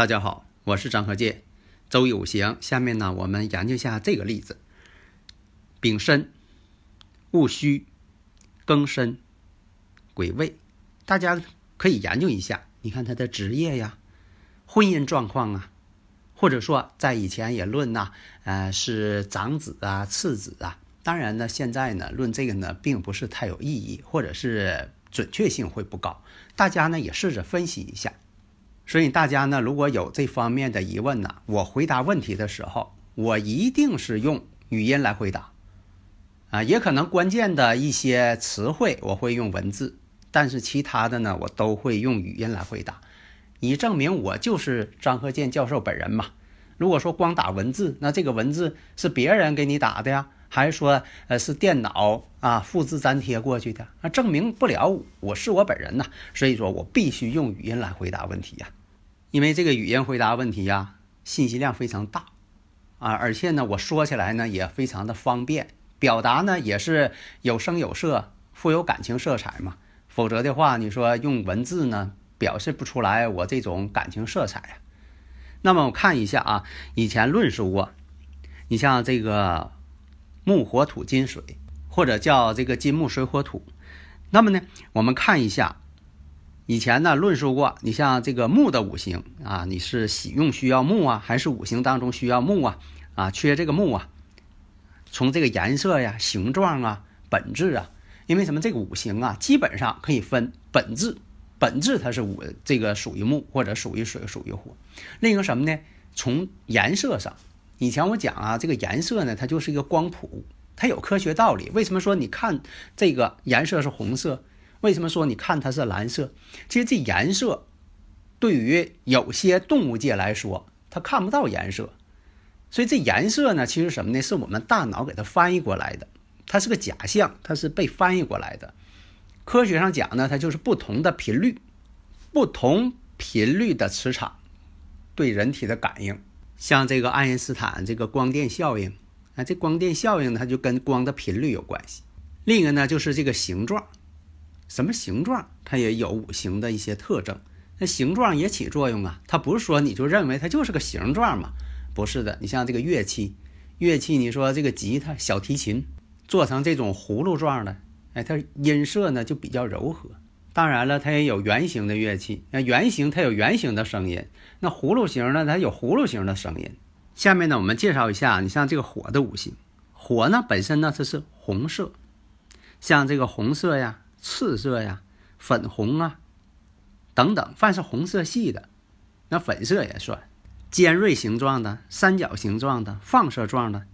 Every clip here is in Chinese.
大家好，我是张和介。周易五行，下面呢，我们研究一下这个例子：丙申、戊戌、庚申、癸未。大家可以研究一下，你看他的职业呀、婚姻状况啊，或者说在以前也论呐，呃，是长子啊、次子啊。当然呢，现在呢，论这个呢，并不是太有意义，或者是准确性会不高。大家呢，也试着分析一下。所以大家呢，如果有这方面的疑问呢，我回答问题的时候，我一定是用语音来回答，啊，也可能关键的一些词汇我会用文字，但是其他的呢，我都会用语音来回答，以证明我就是张鹤健教授本人嘛。如果说光打文字，那这个文字是别人给你打的呀，还是说呃是电脑啊复制粘贴过去的？那证明不了我是我本人呐。所以说我必须用语音来回答问题呀。因为这个语音回答问题呀，信息量非常大，啊，而且呢，我说起来呢也非常的方便，表达呢也是有声有色，富有感情色彩嘛。否则的话，你说用文字呢，表示不出来我这种感情色彩啊。那么我看一下啊，以前论述过，你像这个木火土金水，或者叫这个金木水火土，那么呢，我们看一下。以前呢论述过，你像这个木的五行啊，你是喜用需要木啊，还是五行当中需要木啊？啊，缺这个木啊？从这个颜色呀、形状啊、本质啊，因为什么？这个五行啊，基本上可以分本质，本质它是五，这个属于木或者属于水、属于火。另一个什么呢？从颜色上，以前我讲啊，这个颜色呢，它就是一个光谱，它有科学道理。为什么说你看这个颜色是红色？为什么说你看它是蓝色？其实这颜色对于有些动物界来说，它看不到颜色，所以这颜色呢，其实什么呢？是我们大脑给它翻译过来的，它是个假象，它是被翻译过来的。科学上讲呢，它就是不同的频率，不同频率的磁场对人体的感应。像这个爱因斯坦这个光电效应啊，这光电效应它就跟光的频率有关系。另一个呢，就是这个形状。什么形状，它也有五行的一些特征。那形状也起作用啊，它不是说你就认为它就是个形状嘛？不是的。你像这个乐器，乐器你说这个吉他、小提琴做成这种葫芦状的，哎，它音色呢就比较柔和。当然了，它也有圆形的乐器，那圆形它有圆形的声音，那葫芦形呢它有葫芦形的声音。下面呢，我们介绍一下，你像这个火的五行，火呢本身呢它是红色，像这个红色呀。赤色呀，粉红啊，等等，凡是红色系的，那粉色也算。尖锐形状的、三角形状的、放射状的，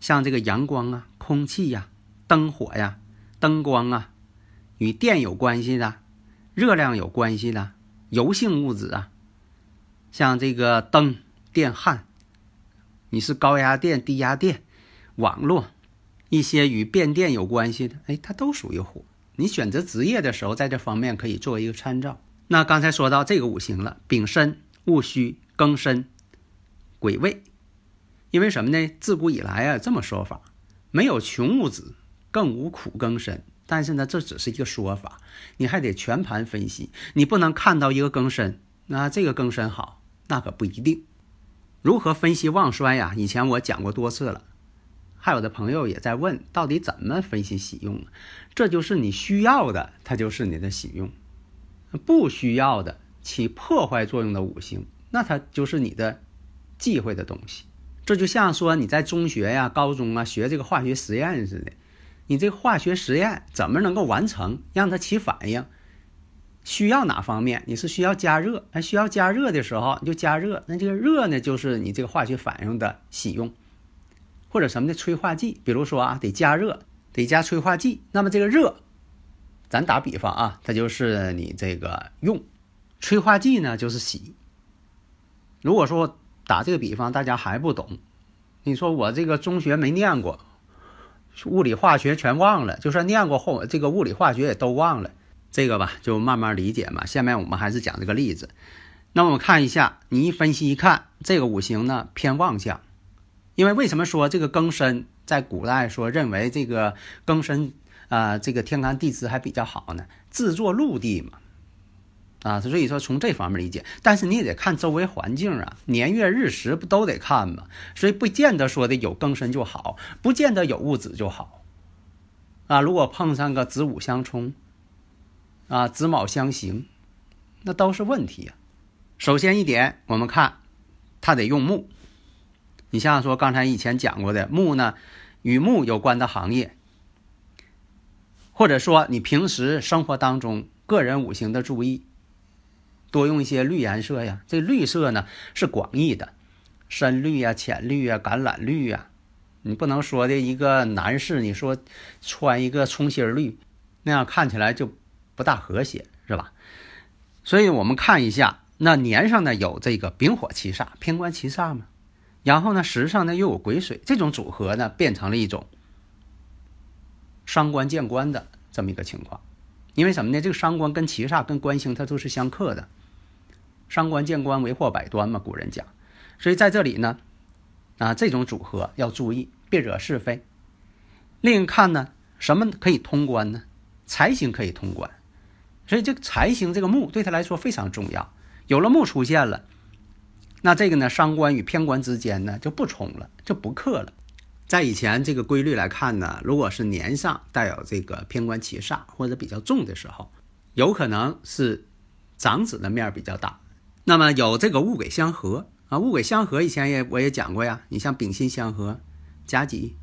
像这个阳光啊、空气呀、灯火呀、灯光啊，与电有关系的、热量有关系的、油性物质啊，像这个灯、电焊，你是高压电、低压电、网络。一些与变电有关系的，哎，它都属于火。你选择职业的时候，在这方面可以做一个参照。那刚才说到这个五行了，丙申、戊戌、庚申、癸未。因为什么呢？自古以来啊，这么说法，没有穷物子，更无苦庚申。但是呢，这只是一个说法，你还得全盘分析。你不能看到一个庚申，那这个庚申好，那可不一定。如何分析旺衰呀？以前我讲过多次了。还有的朋友也在问，到底怎么分析喜用？这就是你需要的，它就是你的喜用；不需要的，起破坏作用的五行，那它就是你的忌讳的东西。这就像说你在中学呀、高中啊学这个化学实验似的，你这化学实验怎么能够完成，让它起反应？需要哪方面？你是需要加热，那需要加热的时候你就加热。那这个热呢，就是你这个化学反应的喜用，或者什么的催化剂。比如说啊，得加热，得加催化剂。那么这个热，咱打比方啊，它就是你这个用催化剂呢，就是洗。如果说打这个比方，大家还不懂，你说我这个中学没念过，物理化学全忘了，就算念过后，这个物理化学也都忘了。这个吧，就慢慢理解嘛。下面我们还是讲这个例子。那我们看一下，你一分析一看，这个五行呢偏旺相。因为为什么说这个庚申在古代说认为这个庚申啊，这个天干地支还比较好呢？自作陆地嘛，啊，所以说从这方面理解。但是你也得看周围环境啊，年月日时不都得看吗？所以不见得说的有庚申就好，不见得有戊子就好。啊，如果碰上个子午相冲。啊，子卯相刑，那都是问题呀。首先一点，我们看，它得用木。你像说刚才以前讲过的木呢，与木有关的行业，或者说你平时生活当中个人五行的注意，多用一些绿颜色呀。这绿色呢是广义的，深绿呀、浅绿呀、橄榄绿呀。你不能说的一个男士，你说穿一个葱心绿，那样看起来就。不大和谐是吧？所以我们看一下，那年上呢有这个丙火七煞，偏官七煞嘛。然后呢时上呢又有癸水，这种组合呢变成了一种伤官见官的这么一个情况。因为什么呢？这个伤官跟七煞跟官星它都是相克的，伤官见官为祸百端嘛，古人讲。所以在这里呢，啊这种组合要注意，别惹是非。另一看呢，什么可以通关呢？财星可以通关。所以这个财星这个木对他来说非常重要，有了木出现了，那这个呢伤官与偏官之间呢就不冲了，就不克了。在以前这个规律来看呢，如果是年上带有这个偏官七煞或者比较重的时候，有可能是长子的面比较大。那么有这个戊癸相合啊，戊癸相合以前也我也讲过呀，你像丙辛相合、甲己、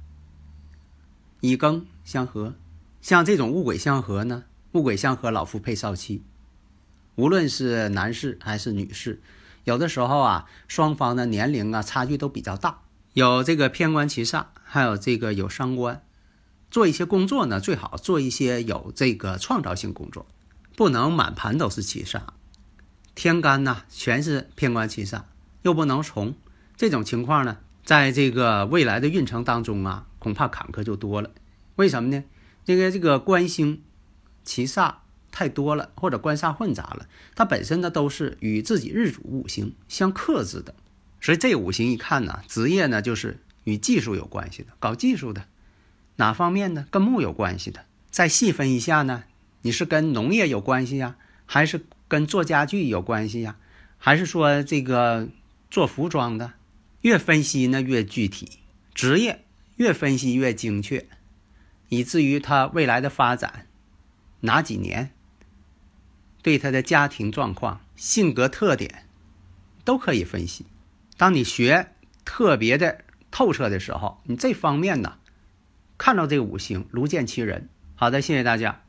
乙庚相合，像这种戊癸相合呢。戊癸相合，老夫配少妻。无论是男士还是女士，有的时候啊，双方的年龄啊差距都比较大。有这个偏官七煞，还有这个有伤官，做一些工作呢，最好做一些有这个创造性工作，不能满盘都是七煞。天干呢全是偏官七煞，又不能从这种情况呢，在这个未来的运程当中啊，恐怕坎坷就多了。为什么呢？这个这个官星。七煞太多了，或者官煞混杂了，它本身呢都是与自己日主五行相克制的，所以这五行一看呢，职业呢就是与技术有关系的，搞技术的，哪方面呢？跟木有关系的。再细分一下呢，你是跟农业有关系呀，还是跟做家具有关系呀，还是说这个做服装的？越分析呢越具体，职业越分析越精确，以至于他未来的发展。哪几年？对他的家庭状况、性格特点，都可以分析。当你学特别的透彻的时候，你这方面呢，看到这个五行如见其人。好的，谢谢大家。